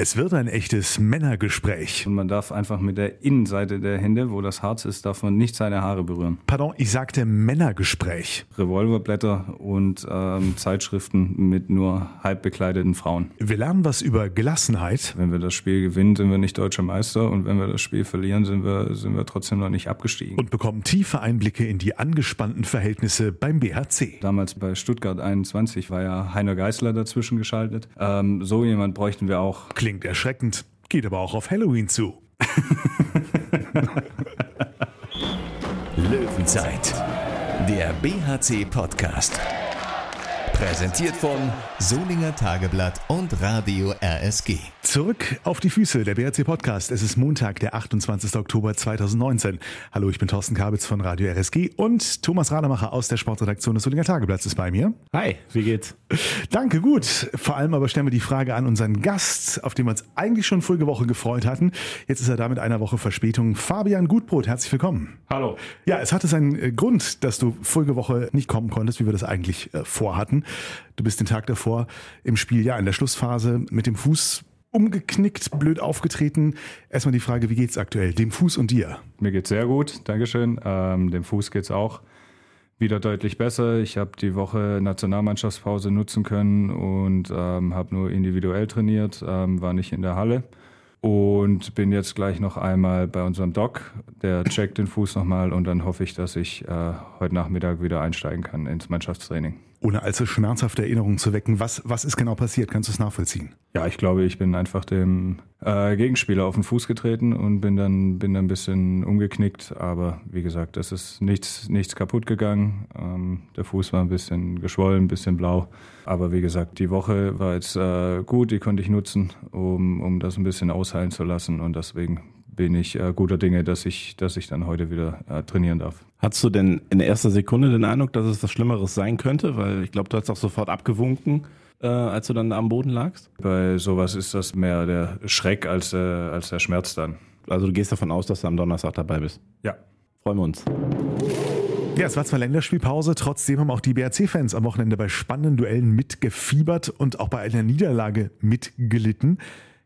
Es wird ein echtes Männergespräch. Und man darf einfach mit der Innenseite der Hände, wo das Harz ist, darf man nicht seine Haare berühren. Pardon, ich sagte Männergespräch. Revolverblätter und ähm, Zeitschriften mit nur halb bekleideten Frauen. Wir lernen was über Gelassenheit. Wenn wir das Spiel gewinnen, sind wir nicht deutscher Meister und wenn wir das Spiel verlieren, sind wir, sind wir trotzdem noch nicht abgestiegen. Und bekommen tiefe Einblicke in die angespannten Verhältnisse beim BHC. Damals bei Stuttgart 21 war ja Heiner Geißler dazwischen geschaltet. Ähm, so jemand bräuchten wir auch. Klingt erschreckend, geht aber auch auf Halloween zu. Löwenzeit, der BHC-Podcast. Präsentiert von Solinger Tageblatt und Radio RSG. Zurück auf die Füße, der BRC Podcast. Es ist Montag, der 28. Oktober 2019. Hallo, ich bin Thorsten Kabitz von Radio RSG und Thomas Rademacher aus der Sportredaktion des Solinger Tageblatts ist bei mir. Hi, wie geht's? Danke, gut. Vor allem aber stellen wir die Frage an unseren Gast, auf den wir uns eigentlich schon vorige Woche gefreut hatten. Jetzt ist er da mit einer Woche Verspätung. Fabian Gutbrot, herzlich willkommen. Hallo. Ja, es hatte seinen äh, Grund, dass du vorige Woche nicht kommen konntest, wie wir das eigentlich äh, vorhatten. Du bist den Tag davor im Spiel, ja, in der Schlussphase mit dem Fuß umgeknickt, blöd aufgetreten. Erstmal die Frage, wie geht's aktuell, dem Fuß und dir? Mir geht's sehr gut, Dankeschön. Ähm, dem Fuß geht's auch wieder deutlich besser. Ich habe die Woche Nationalmannschaftspause nutzen können und ähm, habe nur individuell trainiert, ähm, war nicht in der Halle und bin jetzt gleich noch einmal bei unserem Doc. Der checkt den Fuß nochmal und dann hoffe ich, dass ich äh, heute Nachmittag wieder einsteigen kann ins Mannschaftstraining. Ohne allzu schmerzhafte Erinnerungen zu wecken, was, was ist genau passiert? Kannst du es nachvollziehen? Ja, ich glaube, ich bin einfach dem äh, Gegenspieler auf den Fuß getreten und bin dann, bin dann ein bisschen umgeknickt. Aber wie gesagt, es ist nichts, nichts kaputt gegangen. Ähm, der Fuß war ein bisschen geschwollen, ein bisschen blau. Aber wie gesagt, die Woche war jetzt äh, gut, die konnte ich nutzen, um, um das ein bisschen ausheilen zu lassen. Und deswegen bin ich äh, guter Dinge, dass ich, dass ich dann heute wieder äh, trainieren darf. Hattest du denn in erster Sekunde den Eindruck, dass es was Schlimmeres sein könnte? Weil ich glaube, du hast auch sofort abgewunken, äh, als du dann am Boden lagst. Bei sowas ist das mehr der Schreck als, äh, als der Schmerz dann. Also du gehst davon aus, dass du am Donnerstag dabei bist. Ja. Freuen wir uns. Ja, es war zwar Länderspielpause, trotzdem haben auch die BRC-Fans am Wochenende bei spannenden Duellen mitgefiebert und auch bei einer Niederlage mitgelitten.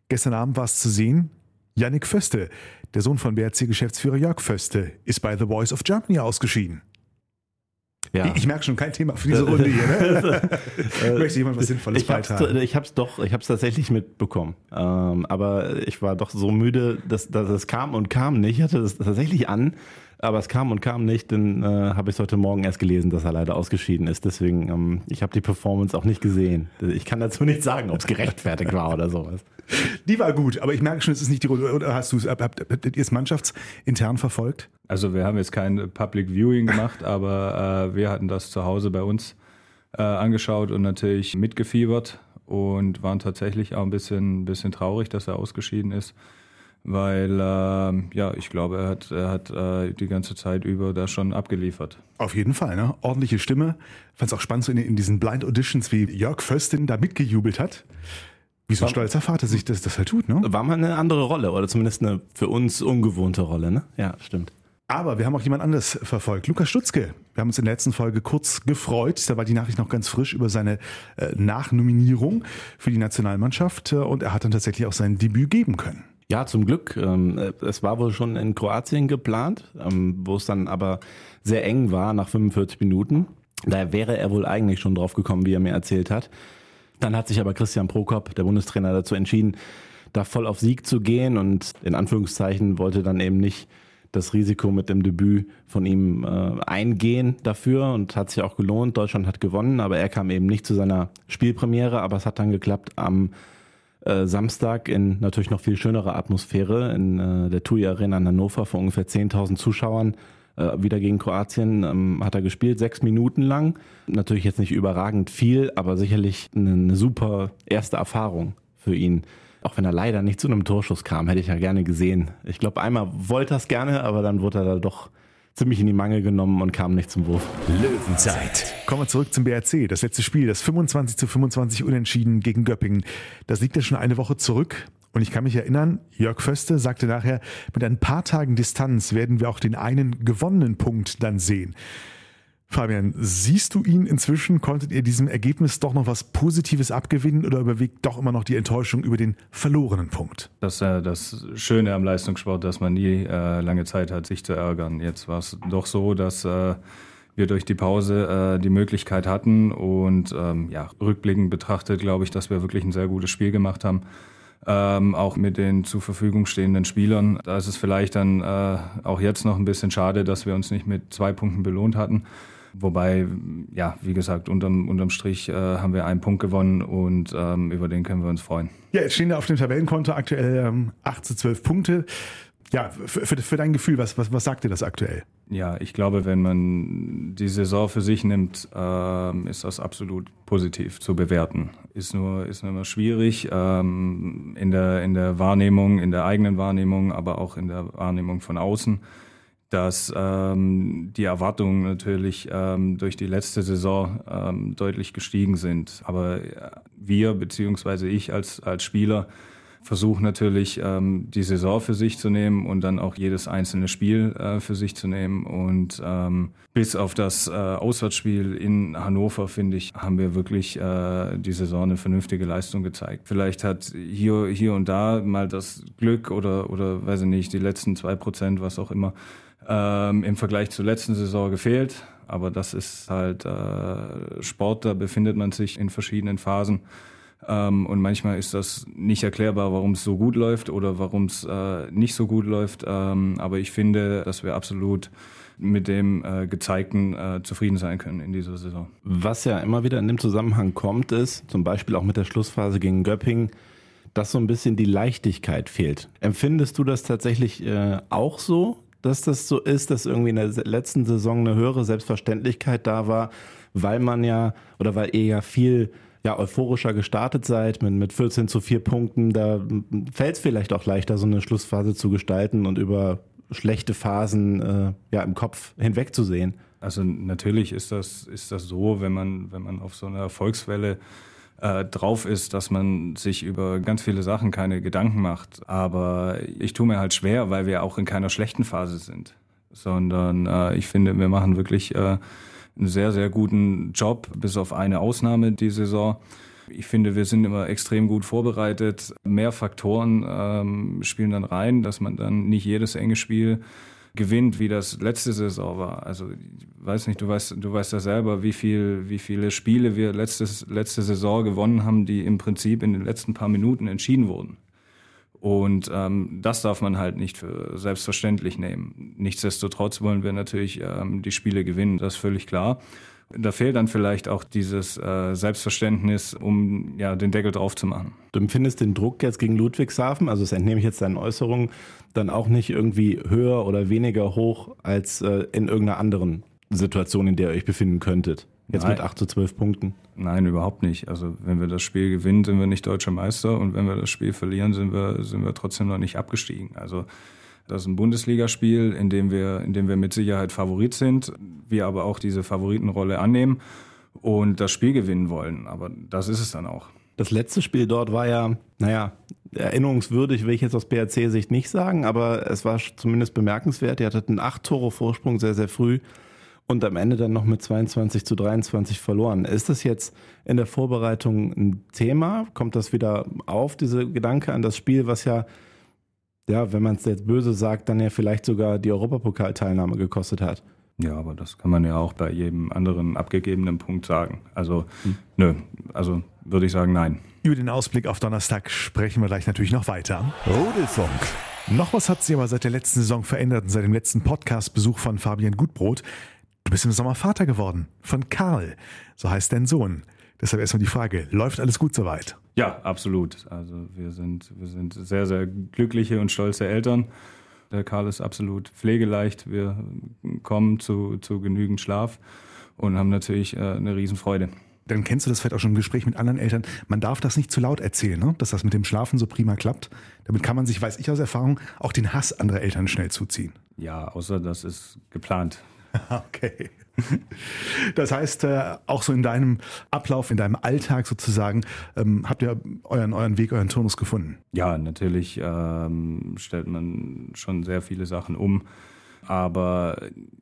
Gestern Abend war es zu sehen, Yannick Föste, der Sohn von BRC-Geschäftsführer Jörg Föste, ist bei The Voice of Germany ausgeschieden. Ja. Ich, ich merke schon kein Thema für diese Runde hier. Ne? Möchte jemand was Sinnvolles ich hab's, beitragen? ich hab's doch, ich hab's tatsächlich mitbekommen. Ähm, aber ich war doch so müde, dass, dass es kam und kam nicht. Ich hatte es tatsächlich an, aber es kam und kam nicht. Dann äh, habe ich heute Morgen erst gelesen, dass er leider ausgeschieden ist. Deswegen, ähm, ich habe die Performance auch nicht gesehen. Ich kann dazu nicht sagen, ob es gerechtfertigt war oder sowas. Die war gut, aber ich merke schon, es ist nicht die Runde. Oder hast du es, habt, habt, habt ihr es mannschaftsintern verfolgt? Also wir haben jetzt kein Public Viewing gemacht, aber äh, wir hatten das zu Hause bei uns äh, angeschaut und natürlich mitgefiebert und waren tatsächlich auch ein bisschen, bisschen traurig, dass er ausgeschieden ist, weil äh, ja, ich glaube, er hat, er hat äh, die ganze Zeit über da schon abgeliefert. Auf jeden Fall, ne? Ordentliche Stimme. Fand es auch spannend, so in, in diesen Blind Auditions, wie Jörg Föstin da mitgejubelt hat. Wie so ein stolzer Vater sich das, das halt tut, ne? War mal eine andere Rolle oder zumindest eine für uns ungewohnte Rolle, ne? Ja, stimmt. Aber wir haben auch jemand anderes verfolgt. Lukas Stutzke. Wir haben uns in der letzten Folge kurz gefreut. Da war die Nachricht noch ganz frisch über seine äh, Nachnominierung für die Nationalmannschaft. Äh, und er hat dann tatsächlich auch sein Debüt geben können. Ja, zum Glück. Ähm, es war wohl schon in Kroatien geplant, ähm, wo es dann aber sehr eng war nach 45 Minuten. Da wäre er wohl eigentlich schon drauf gekommen, wie er mir erzählt hat. Dann hat sich aber Christian Prokop, der Bundestrainer, dazu entschieden, da voll auf Sieg zu gehen und in Anführungszeichen wollte dann eben nicht das Risiko mit dem Debüt von ihm äh, eingehen dafür und hat sich auch gelohnt. Deutschland hat gewonnen, aber er kam eben nicht zu seiner Spielpremiere, aber es hat dann geklappt am äh, Samstag in natürlich noch viel schönerer Atmosphäre in äh, der TUI Arena in Hannover vor ungefähr 10.000 Zuschauern. Äh, wieder gegen Kroatien ähm, hat er gespielt, sechs Minuten lang. Natürlich jetzt nicht überragend viel, aber sicherlich eine, eine super erste Erfahrung für ihn. Auch wenn er leider nicht zu einem Torschuss kam, hätte ich ja gerne gesehen. Ich glaube, einmal wollte er es gerne, aber dann wurde er da doch ziemlich in die Mangel genommen und kam nicht zum Wurf. Löwenzeit. Kommen wir zurück zum BRC. Das letzte Spiel, das 25 zu 25 Unentschieden gegen Göppingen. Das liegt ja schon eine Woche zurück. Und ich kann mich erinnern, Jörg Föste sagte nachher, mit ein paar Tagen Distanz werden wir auch den einen gewonnenen Punkt dann sehen. Fabian, siehst du ihn inzwischen? Konntet ihr diesem Ergebnis doch noch was Positives abgewinnen oder überwiegt doch immer noch die Enttäuschung über den verlorenen Punkt? Das ist ja das Schöne am Leistungssport, dass man nie äh, lange Zeit hat, sich zu ärgern. Jetzt war es doch so, dass äh, wir durch die Pause äh, die Möglichkeit hatten und ähm, ja, rückblickend betrachtet glaube ich, dass wir wirklich ein sehr gutes Spiel gemacht haben. Ähm, auch mit den zur Verfügung stehenden Spielern. Da ist es vielleicht dann äh, auch jetzt noch ein bisschen schade, dass wir uns nicht mit zwei Punkten belohnt hatten. Wobei, ja, wie gesagt, unterm, unterm Strich äh, haben wir einen Punkt gewonnen und ähm, über den können wir uns freuen. Ja, jetzt stehen da auf dem Tabellenkonto aktuell ähm, 8 zu 12 Punkte. Ja, für, für, für dein Gefühl, was, was, was sagt dir das aktuell? Ja, ich glaube, wenn man die Saison für sich nimmt, ähm, ist das absolut positiv zu bewerten. Ist nur, ist nur immer schwierig ähm, in, der, in der Wahrnehmung, in der eigenen Wahrnehmung, aber auch in der Wahrnehmung von außen dass ähm, die Erwartungen natürlich ähm, durch die letzte Saison ähm, deutlich gestiegen sind. Aber äh, wir beziehungsweise ich als, als Spieler versuche natürlich ähm, die Saison für sich zu nehmen und dann auch jedes einzelne Spiel äh, für sich zu nehmen. Und ähm, bis auf das äh, Auswärtsspiel in Hannover, finde ich, haben wir wirklich äh, die Saison eine vernünftige Leistung gezeigt. Vielleicht hat hier, hier und da mal das Glück oder, oder weiß ich nicht, die letzten zwei Prozent, was auch immer, ähm, im Vergleich zur letzten Saison gefehlt. Aber das ist halt äh, Sport, da befindet man sich in verschiedenen Phasen. Ähm, und manchmal ist das nicht erklärbar, warum es so gut läuft oder warum es äh, nicht so gut läuft. Ähm, aber ich finde, dass wir absolut mit dem äh, Gezeigten äh, zufrieden sein können in dieser Saison. Was ja immer wieder in dem Zusammenhang kommt, ist zum Beispiel auch mit der Schlussphase gegen Göppingen, dass so ein bisschen die Leichtigkeit fehlt. Empfindest du das tatsächlich äh, auch so, dass das so ist, dass irgendwie in der letzten Saison eine höhere Selbstverständlichkeit da war, weil man ja oder weil ihr ja viel ja, euphorischer gestartet seid mit, mit 14 zu 4 Punkten, da fällt es vielleicht auch leichter, so eine Schlussphase zu gestalten und über schlechte Phasen äh, ja, im Kopf hinwegzusehen. Also natürlich ist das, ist das so, wenn man, wenn man auf so einer Erfolgswelle äh, drauf ist, dass man sich über ganz viele Sachen keine Gedanken macht. Aber ich tue mir halt schwer, weil wir auch in keiner schlechten Phase sind, sondern äh, ich finde, wir machen wirklich äh, einen sehr, sehr guten Job, bis auf eine Ausnahme die Saison. Ich finde, wir sind immer extrem gut vorbereitet. Mehr Faktoren ähm, spielen dann rein, dass man dann nicht jedes enge Spiel gewinnt, wie das letzte Saison war. Also ich weiß nicht, du weißt, du weißt ja selber, wie viel, wie viele Spiele wir letztes, letzte Saison gewonnen haben, die im Prinzip in den letzten paar Minuten entschieden wurden. Und ähm, das darf man halt nicht für selbstverständlich nehmen. Nichtsdestotrotz wollen wir natürlich ähm, die Spiele gewinnen, das ist völlig klar. Da fehlt dann vielleicht auch dieses äh, Selbstverständnis, um ja, den Deckel drauf zu machen. Du empfindest den Druck jetzt gegen Ludwigshafen, also das entnehme ich jetzt deinen Äußerungen, dann auch nicht irgendwie höher oder weniger hoch als äh, in irgendeiner anderen Situation, in der ihr euch befinden könntet? Jetzt Nein. mit 8 zu 12 Punkten. Nein, überhaupt nicht. Also wenn wir das Spiel gewinnen, sind wir nicht deutscher Meister und wenn wir das Spiel verlieren, sind wir, sind wir trotzdem noch nicht abgestiegen. Also das ist ein Bundesligaspiel, in dem wir, in dem wir mit Sicherheit Favorit sind, wir aber auch diese Favoritenrolle annehmen und das Spiel gewinnen wollen. Aber das ist es dann auch. Das letzte Spiel dort war ja, naja, erinnerungswürdig will ich jetzt aus BRC-Sicht nicht sagen, aber es war zumindest bemerkenswert. Ihr hattet einen acht Tore Vorsprung sehr, sehr früh und am Ende dann noch mit 22 zu 23 verloren. Ist das jetzt in der Vorbereitung ein Thema? Kommt das wieder auf, diese Gedanke an das Spiel, was ja ja, wenn man es jetzt böse sagt, dann ja vielleicht sogar die Europapokalteilnahme gekostet hat. Ja, aber das kann man ja auch bei jedem anderen abgegebenen Punkt sagen. Also, hm. nö, also würde ich sagen, nein. Über den Ausblick auf Donnerstag sprechen wir gleich natürlich noch weiter. Rudelfunk. Noch was hat sich aber seit der letzten Saison verändert und seit dem letzten Podcast-Besuch von Fabian Gutbrot. Du bist im Sommer Vater geworden. Von Karl. So heißt dein Sohn. Deshalb erstmal die Frage, läuft alles gut soweit? Ja, absolut. Also wir sind, wir sind sehr, sehr glückliche und stolze Eltern. Der Karl ist absolut pflegeleicht. Wir kommen zu, zu genügend Schlaf und haben natürlich äh, eine Riesenfreude. Dann kennst du das vielleicht auch schon im Gespräch mit anderen Eltern. Man darf das nicht zu laut erzählen, ne? dass das mit dem Schlafen so prima klappt. Damit kann man sich, weiß ich aus Erfahrung, auch den Hass anderer Eltern schnell zuziehen. Ja, außer das ist geplant. okay. Das heißt, äh, auch so in deinem Ablauf, in deinem Alltag sozusagen, ähm, habt ihr euren, euren Weg, euren Turnus gefunden? Ja, natürlich ähm, stellt man schon sehr viele Sachen um. Aber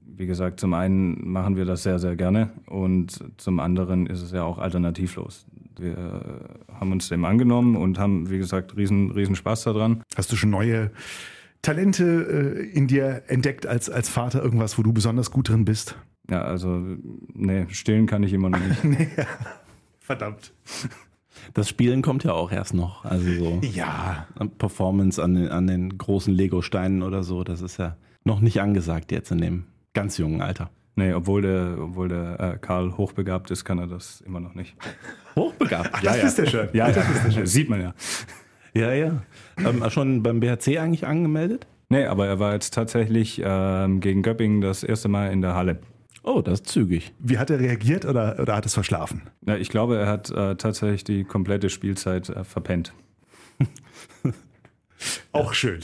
wie gesagt, zum einen machen wir das sehr, sehr gerne und zum anderen ist es ja auch alternativlos. Wir haben uns dem angenommen und haben, wie gesagt, riesen, riesen Spaß daran. Hast du schon neue Talente äh, in dir entdeckt als, als Vater? Irgendwas, wo du besonders gut drin bist? Ja, also, nee, stillen kann ich immer noch nicht. nee, verdammt. Das Spielen kommt ja auch erst noch. Also so Ja. Performance an den, an den großen Lego-Steinen oder so, das ist ja noch nicht angesagt jetzt in dem ganz jungen Alter. Nee, obwohl der, obwohl der äh, Karl hochbegabt ist, kann er das immer noch nicht. Hochbegabt. Ach, das ist der schön. Ja, das ist der schön. Sieht man ja. Ja, ja. Ähm, schon beim BHC eigentlich angemeldet? Nee, aber er war jetzt tatsächlich ähm, gegen Göppingen das erste Mal in der Halle. Oh, das ist zügig. Wie hat er reagiert oder, oder hat es verschlafen? Ja, ich glaube, er hat äh, tatsächlich die komplette Spielzeit äh, verpennt. Auch schön.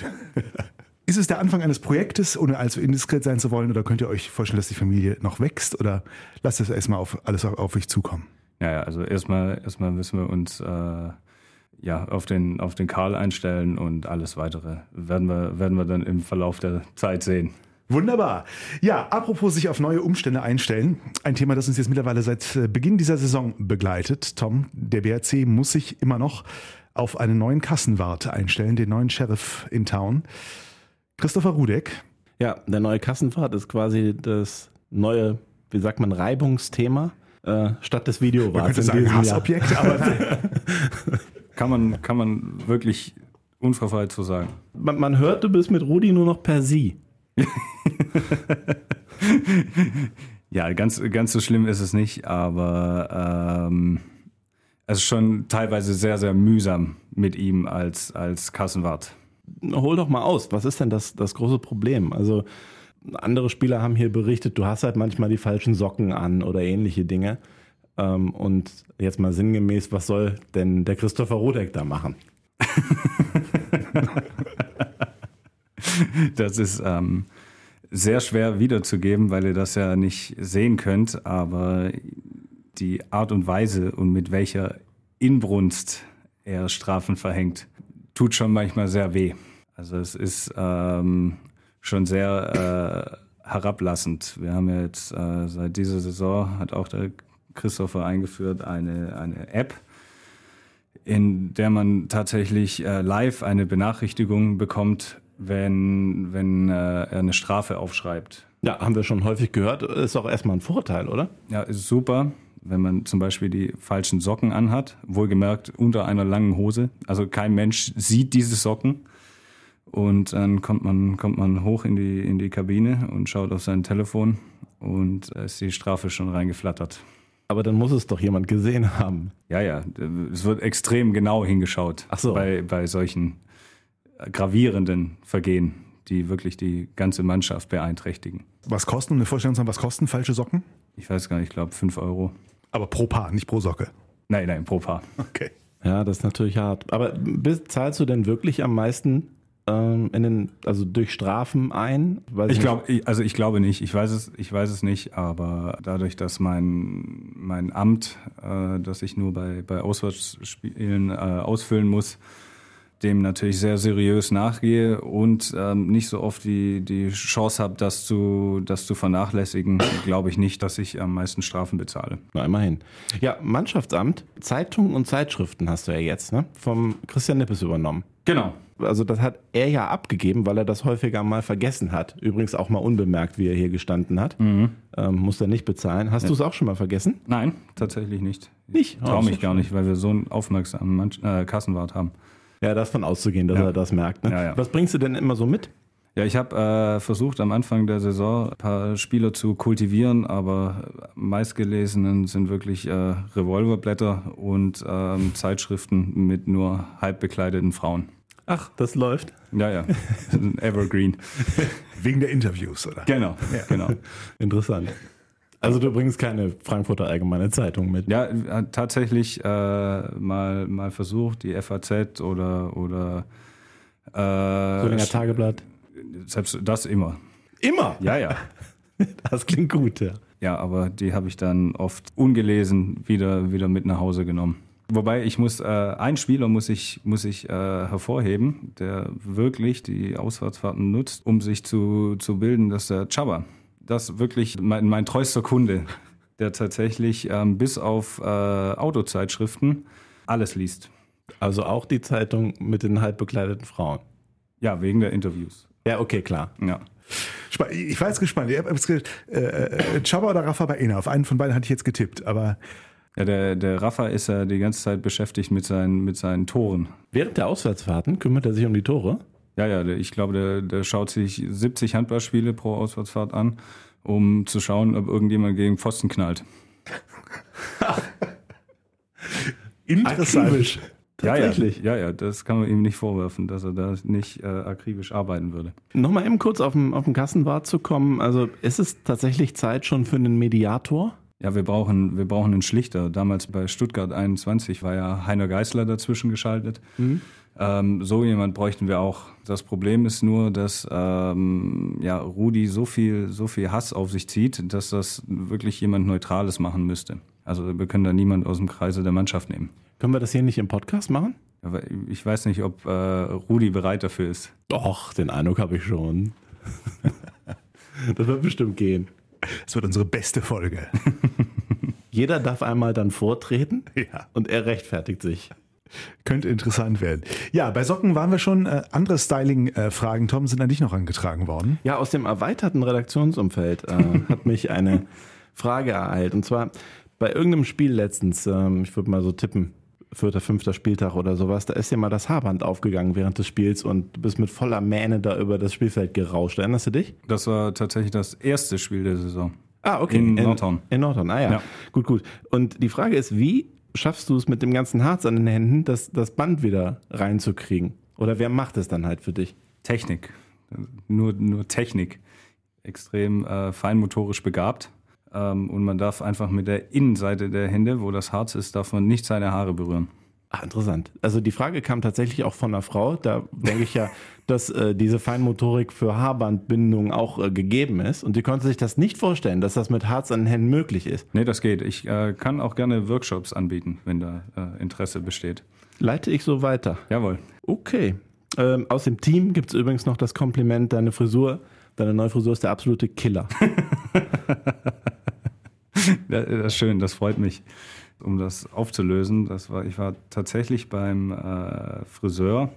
Ist es der Anfang eines Projektes, ohne allzu indiskret sein zu wollen, oder könnt ihr euch vorstellen, dass die Familie noch wächst oder lasst es erstmal auf alles auf, auf euch zukommen? Ja, ja, also erstmal, erstmal müssen wir uns äh, ja, auf, den, auf den Karl einstellen und alles weitere werden wir, werden wir dann im Verlauf der Zeit sehen. Wunderbar. Ja, apropos sich auf neue Umstände einstellen. Ein Thema, das uns jetzt mittlerweile seit äh, Beginn dieser Saison begleitet. Tom, der BRC muss sich immer noch auf einen neuen Kassenwart einstellen, den neuen Sheriff in Town. Christopher Rudek. Ja, der neue Kassenwart ist quasi das neue, wie sagt man, Reibungsthema äh, statt des Man Videowarts. könnte in sagen diesem Jahr. Hassobjekt, aber Kann man, kann man wirklich unverfeilt so sagen. Man, man hört, du bist mit Rudi nur noch per Sie. Ja, ganz, ganz so schlimm ist es nicht, aber ähm, es ist schon teilweise sehr, sehr mühsam mit ihm als, als Kassenwart. Hol doch mal aus, was ist denn das, das große Problem? Also andere Spieler haben hier berichtet, du hast halt manchmal die falschen Socken an oder ähnliche Dinge. Ähm, und jetzt mal sinngemäß, was soll denn der Christopher Rudek da machen? Das ist ähm, sehr schwer wiederzugeben, weil ihr das ja nicht sehen könnt, aber die Art und Weise und mit welcher Inbrunst er Strafen verhängt, tut schon manchmal sehr weh. Also es ist ähm, schon sehr äh, herablassend. Wir haben ja jetzt äh, seit dieser Saison, hat auch der Christopher eingeführt, eine, eine App, in der man tatsächlich äh, live eine Benachrichtigung bekommt, wenn, wenn äh, er eine Strafe aufschreibt. Ja, haben wir schon häufig gehört. Ist auch erstmal ein Vorteil, oder? Ja, ist super, wenn man zum Beispiel die falschen Socken anhat, wohlgemerkt unter einer langen Hose. Also kein Mensch sieht diese Socken. Und dann kommt man, kommt man hoch in die, in die Kabine und schaut auf sein Telefon und da ist die Strafe schon reingeflattert. Aber dann muss es doch jemand gesehen haben. Ja, ja, es wird extrem genau hingeschaut Ach so. bei, bei solchen gravierenden Vergehen, die wirklich die ganze Mannschaft beeinträchtigen. was kosten, um eine Vorstellung zu haben, was kosten falsche Socken? Ich weiß gar nicht, ich glaube 5 Euro. Aber pro Paar, nicht pro Socke. Nein, nein, pro Paar. Okay. Ja, das ist natürlich hart. Aber bis, zahlst du denn wirklich am meisten ähm, in den, also durch Strafen ein? Weiß Ich glaube, also ich glaube nicht. Ich weiß es, ich weiß es nicht. Aber dadurch, dass mein mein Amt, äh, das ich nur bei bei Auswärtsspielen äh, ausfüllen muss, dem natürlich sehr seriös nachgehe und ähm, nicht so oft die die Chance habe, das zu das zu vernachlässigen, glaube ich nicht, dass ich am meisten Strafen bezahle. Na, immerhin. Ja, Mannschaftsamt, Zeitungen und Zeitschriften hast du ja jetzt, ne? Vom Christian Nippes übernommen. Genau. Also das hat er ja abgegeben, weil er das häufiger mal vergessen hat. Übrigens auch mal unbemerkt, wie er hier gestanden hat. Ähm, muss er nicht bezahlen. Hast du es auch schon mal vergessen? Nein, tatsächlich nicht. Nicht? Ich traue Oh, mich gar nicht, weil wir so einen aufmerksamen Mann, äh, Kassenwart haben. Ja, davon auszugehen, dass Ja. er das merkt. Ne? Ja, ja. Was bringst du denn immer so mit? Ja, ich habe äh, versucht am Anfang der Saison ein paar Spieler zu kultivieren, aber meistgelesenen sind wirklich äh, Revolverblätter und ähm, Zeitschriften mit nur halb bekleideten Frauen. Ach, das läuft. Ja, ja, Evergreen. Wegen der Interviews, oder? Genau, genau. Interessant. Also du bringst keine Frankfurter Allgemeine Zeitung mit. Ja, tatsächlich äh, mal, mal versucht, die FAZ oder, oder äh, Solinger Tageblatt. selbst das immer. Immer. Ja, ja. Das klingt gut, ja. Ja, aber die habe ich dann oft ungelesen wieder, wieder mit nach Hause genommen. Wobei ich muss, äh, ein Spieler muss ich, muss ich äh, hervorheben, der wirklich die Auswärtsfahrten nutzt, um sich zu, zu bilden, das ist der Chaba. Das ist wirklich mein, mein treuster Kunde, der tatsächlich ähm, bis auf äh, Autozeitschriften alles liest. Also auch die Zeitung mit den halb bekleideten Frauen. Ja, wegen der Interviews. Ja, okay, klar. Ja. Ich war jetzt gespannt. Ich hab ge- äh, äh, Chaba oder Rafa Baena? Auf einen von beiden hatte ich jetzt getippt, aber Ja, der, der Rafa ist ja die ganze Zeit beschäftigt mit seinen, mit seinen Toren. Während der Auswärtsfahrten kümmert er sich um die Tore. Ja, ja, ich glaube, der, der schaut sich 70 Handballspiele pro Auswärtsfahrt an, um zu schauen, ob irgendjemand gegen Pfosten knallt. interessant. Akribisch. Tatsächlich. Ja, ja, ja, das kann man ihm nicht vorwerfen, dass er da nicht äh, akribisch arbeiten würde. Nochmal eben kurz auf den, auf den Kassenwart zu kommen. Also ist es tatsächlich Zeit schon für einen Mediator? Ja, wir brauchen, wir brauchen einen Schlichter. Damals bei Stuttgart 21 war ja Heiner Geißler dazwischen geschaltet. Ähm, so jemand bräuchten wir auch. Das Problem ist nur, dass ähm, ja, Rudi so viel, so viel Hass auf sich zieht, dass das wirklich jemand Neutrales machen müsste. Also wir können da niemand aus dem Kreise der Mannschaft nehmen. Können wir das hier nicht im Podcast machen? Aber ich weiß nicht, ob äh, Rudi bereit dafür ist. Doch, den Eindruck habe ich schon. das wird bestimmt gehen. Es wird unsere beste Folge. Jeder darf einmal dann vortreten Ja. und er rechtfertigt sich. Könnte interessant werden. Ja, bei Socken waren wir schon. Äh, andere Styling-Fragen, Tom, sind an dich noch angetragen worden. Ja, aus dem erweiterten Redaktionsumfeld äh, hat mich eine Frage ereilt. Und zwar bei irgendeinem Spiel letztens, ähm, ich würde mal so tippen, vierter, fünfter Spieltag oder sowas, da ist dir mal das Haarband aufgegangen während des Spiels und du bist mit voller Mähne da über das Spielfeld gerauscht. Erinnerst du dich? Das war tatsächlich das erste Spiel der Saison. Ah, okay. In Nordhorn. In Nordhorn, ah ja. Ja. Gut, gut. Und die Frage ist, wie schaffst du es mit dem ganzen Harz an den Händen, das, das Band wieder reinzukriegen? Oder wer macht es dann halt für dich? Technik. Nur, nur Technik. Extrem äh, feinmotorisch begabt. Ähm, und man darf einfach mit der Innenseite der Hände, wo das Harz ist, darf man nicht seine Haare berühren. Ah, interessant. Also die Frage kam tatsächlich auch von einer Frau. Da denke ich ja, dass äh, diese Feinmotorik für Haarbandbindung auch äh, gegeben ist. Und die konnte sich das nicht vorstellen, dass das mit Harz an den Händen möglich ist. Nee, das geht. Ich äh, kann auch gerne Workshops anbieten, wenn da äh, Interesse besteht. Leite ich so weiter. Jawohl. Okay. Ähm, aus dem Team gibt es übrigens noch das Kompliment, deine Frisur, deine neue Frisur ist der absolute Killer. Das ist schön, das freut mich. Um das aufzulösen, das war, ich war tatsächlich beim äh, Friseur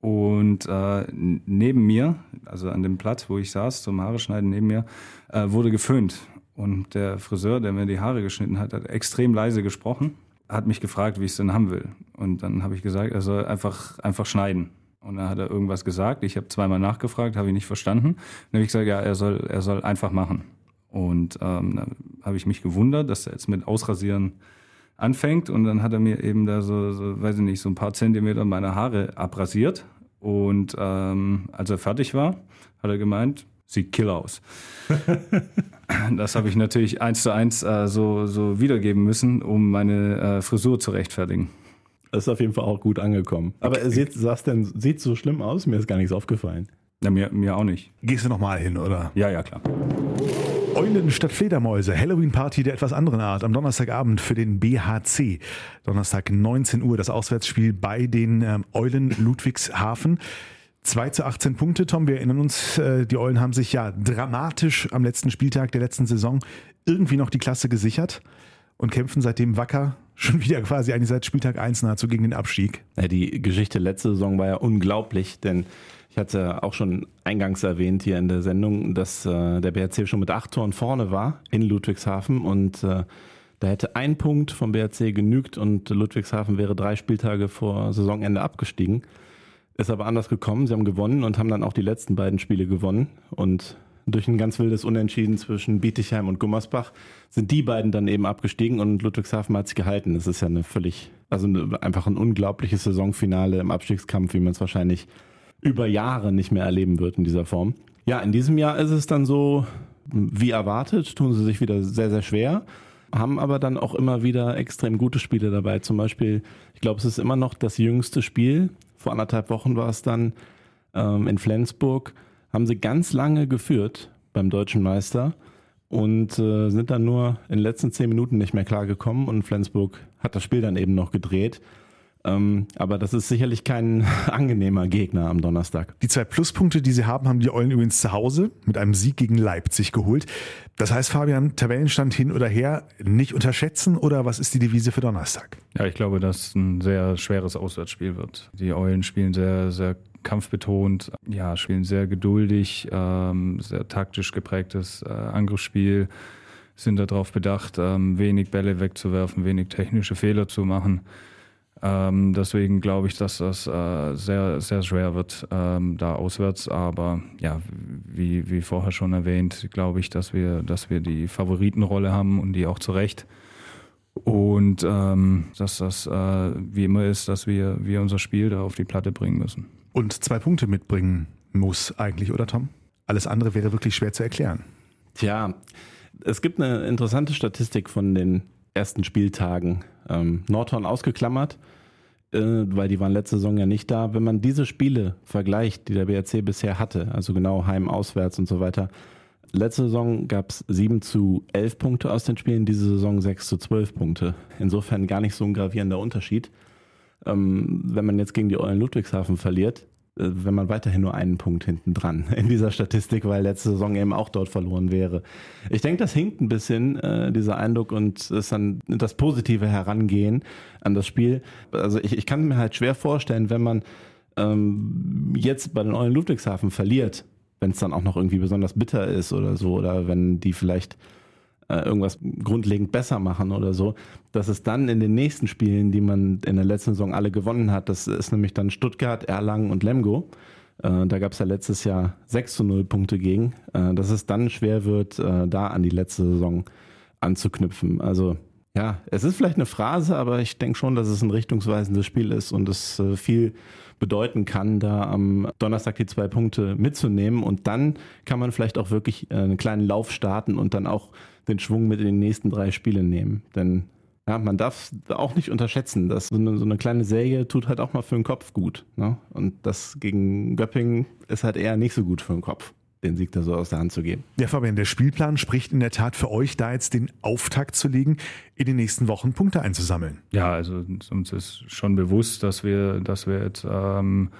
und äh, neben mir, also an dem Platz, wo ich saß zum Haare schneiden, neben mir, äh, wurde geföhnt. Und der Friseur, der mir die Haare geschnitten hat, hat extrem leise gesprochen, hat mich gefragt, wie ich es denn haben will. Und dann habe ich gesagt, er soll einfach, einfach schneiden. Und dann hat er irgendwas gesagt. Ich habe zweimal nachgefragt, habe ich nicht verstanden. Dann habe ich gesagt, ja, er soll, er soll einfach machen. Und ähm, dann habe ich mich gewundert, dass er jetzt mit Ausrasieren anfängt. Und dann hat er mir eben da so, so weiß ich nicht, so ein paar Zentimeter meine Haare abrasiert. Und ähm, als er fertig war, hat er gemeint, sieht killer aus. das habe ich natürlich eins zu eins äh, so, so wiedergeben müssen, um meine äh, Frisur zu rechtfertigen. Das ist auf jeden Fall auch gut angekommen. Aber er sieht, sagst denn, sieht so schlimm aus? Mir ist gar nichts aufgefallen. Ja, mir, mir auch nicht. Gehst du nochmal hin, oder? Ja, ja, klar. Eulen statt Fledermäuse, Halloween-Party der etwas anderen Art am Donnerstagabend für den BHC. Donnerstag 19 Uhr das Auswärtsspiel bei den ähm, Eulen Ludwigshafen. 2 zu 18 Punkte, Tom. Wir erinnern uns, äh, die Eulen haben sich ja dramatisch am letzten Spieltag der letzten Saison irgendwie noch die Klasse gesichert und kämpfen seitdem wacker, schon wieder quasi eigentlich seit Spieltag 1 nahezu gegen den Abstieg. Ja, die Geschichte letzte Saison war ja unglaublich, denn ich hatte auch schon eingangs erwähnt hier in der Sendung, dass äh, der BRC schon mit acht Toren vorne war in Ludwigshafen und äh, da hätte ein Punkt vom BRC genügt und Ludwigshafen wäre drei Spieltage vor Saisonende abgestiegen. Ist aber anders gekommen. Sie haben gewonnen und haben dann auch die letzten beiden Spiele gewonnen. Und durch ein ganz wildes Unentschieden zwischen Bietigheim und Gummersbach sind die beiden dann eben abgestiegen und Ludwigshafen hat sich gehalten. Das ist ja eine völlig, also eine, einfach ein unglaubliches Saisonfinale im Abstiegskampf, wie man es wahrscheinlich über Jahre nicht mehr erleben wird in dieser Form. Ja, in diesem Jahr ist es dann so, wie erwartet, tun sie sich wieder sehr, sehr schwer, haben aber dann auch immer wieder extrem gute Spiele dabei. Zum Beispiel, ich glaube, es ist immer noch das jüngste Spiel. Vor anderthalb Wochen war es dann ähm, in Flensburg. Haben sie ganz lange geführt beim deutschen Meister und äh, sind dann nur in den letzten zehn Minuten nicht mehr klargekommen und Flensburg hat das Spiel dann eben noch gedreht. Ähm, aber das ist sicherlich kein angenehmer Gegner am Donnerstag. Die zwei Pluspunkte, die sie haben, haben die Eulen übrigens zu Hause mit einem Sieg gegen Leipzig geholt. Das heißt, Fabian, Tabellenstand hin oder her, nicht unterschätzen oder was ist die Devise für Donnerstag? Ja, ich glaube, dass es ein sehr schweres Auswärtsspiel wird. Die Eulen spielen sehr, sehr kampfbetont, ja, spielen sehr geduldig, ähm, sehr taktisch geprägtes äh, Angriffsspiel, sind darauf bedacht, ähm, wenig Bälle wegzuwerfen, wenig technische Fehler zu machen. Ähm, deswegen glaube ich, dass das äh, sehr, sehr schwer wird ähm, da auswärts. Aber ja, wie, wie vorher schon erwähnt, glaube ich, dass wir, dass wir die Favoritenrolle haben und die auch zu Recht. Und ähm, dass das äh, wie immer ist, dass wir, wir unser Spiel da auf die Platte bringen müssen. Und zwei Punkte mitbringen muss eigentlich, oder Tom? Alles andere wäre wirklich schwer zu erklären. Tja, es gibt eine interessante Statistik von den ersten Spieltagen. Ähm, Nordhorn ausgeklammert, äh, weil die waren letzte Saison ja nicht da. Wenn man diese Spiele vergleicht, die der BRC bisher hatte, also genau heim, auswärts und so weiter, letzte Saison gab es 7 zu 11 Punkte aus den Spielen, diese Saison 6 zu 12 Punkte. Insofern gar nicht so ein gravierender Unterschied. Ähm, wenn man jetzt gegen die Eulen Ludwigshafen verliert, äh, wenn man weiterhin nur einen Punkt hinten dran in dieser Statistik, weil letzte Saison eben auch dort verloren wäre. Ich denke, das hinkt ein bisschen, äh, dieser Eindruck und ist dann das positive Herangehen an das Spiel. Also ich, ich kann mir halt schwer vorstellen, wenn man ähm, jetzt bei den Eulen Ludwigshafen verliert, wenn es dann auch noch irgendwie besonders bitter ist oder so, oder wenn die vielleicht irgendwas grundlegend besser machen oder so, dass es dann in den nächsten Spielen, die man in der letzten Saison alle gewonnen hat, das ist nämlich dann Stuttgart, Erlangen und Lemgo. Äh, da gab es ja letztes Jahr 6 zu 0 Punkte gegen, äh, dass es dann schwer wird, da an die letzte Saison anzuknüpfen. Also ja, es ist vielleicht eine Phrase, aber ich denke schon, dass es ein richtungsweisendes Spiel ist und es viel bedeuten kann, da am Donnerstag die zwei Punkte mitzunehmen. Und dann kann man vielleicht auch wirklich einen kleinen Lauf starten und dann auch den Schwung mit in die nächsten drei Spiele nehmen. Denn ja, man darf auch nicht unterschätzen, dass so eine, so eine, kleine Serie tut halt auch mal für den Kopf gut. Ne? Und das gegen Göppingen ist halt eher nicht so gut für den Kopf, den Sieg da so aus der Hand zu geben. Ja, Fabian, der Spielplan spricht in der Tat für euch, da jetzt den Auftakt zu legen, in den nächsten Wochen Punkte einzusammeln. Ja, also uns ist schon bewusst, dass wir, dass wir jetzt ähm,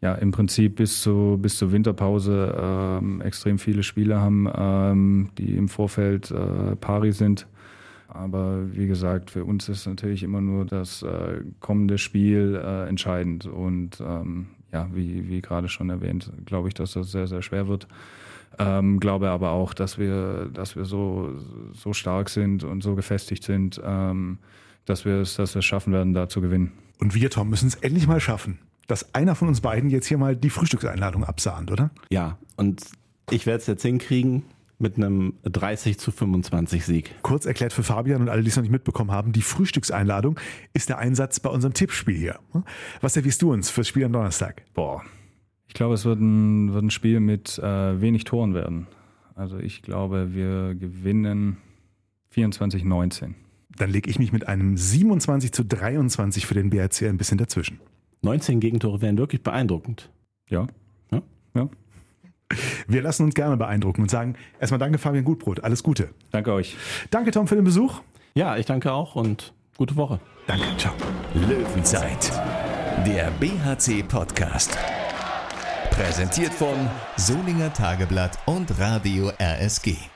ja im Prinzip bis, zu, bis zur Winterpause ähm, extrem viele Spiele haben, ähm, die im Vorfeld äh, pari sind. Aber wie gesagt, für uns ist natürlich immer nur das äh, kommende Spiel äh, entscheidend. Und ähm, ja, wie, wie gerade schon erwähnt, glaube ich, dass das sehr, sehr schwer wird. Ähm, glaube aber auch, dass wir, dass wir so, so stark sind und so gefestigt sind, ähm, dass wir es, dass wir es schaffen werden, da zu gewinnen. Und wir, Tom, müssen es endlich mal schaffen dass einer von uns beiden jetzt hier mal die Frühstückseinladung absahnt, oder? Ja, und ich werde es jetzt hinkriegen mit einem 30 zu 25 Sieg. Kurz erklärt für Fabian und alle, die es noch nicht mitbekommen haben, die Frühstückseinladung ist der Einsatz bei unserem Tippspiel hier. Was servierst du uns fürs Spiel am Donnerstag? Boah, ich glaube, es wird ein, wird ein Spiel mit äh, wenig Toren werden. Also ich glaube, wir gewinnen 24-19. Dann lege ich mich mit einem 27 zu 23 für den BRC ein bisschen dazwischen. 19 Gegentore wären wirklich beeindruckend. Ja. Ja. ja. Wir lassen uns gerne beeindrucken und sagen erstmal danke Fabian Gutbrot, alles Gute. Danke euch. Danke Tom für den Besuch. Ja, ich danke auch und gute Woche. Danke, ciao. Löwenzeit, der BHC Podcast. Präsentiert von Solinger Tageblatt und Radio RSG.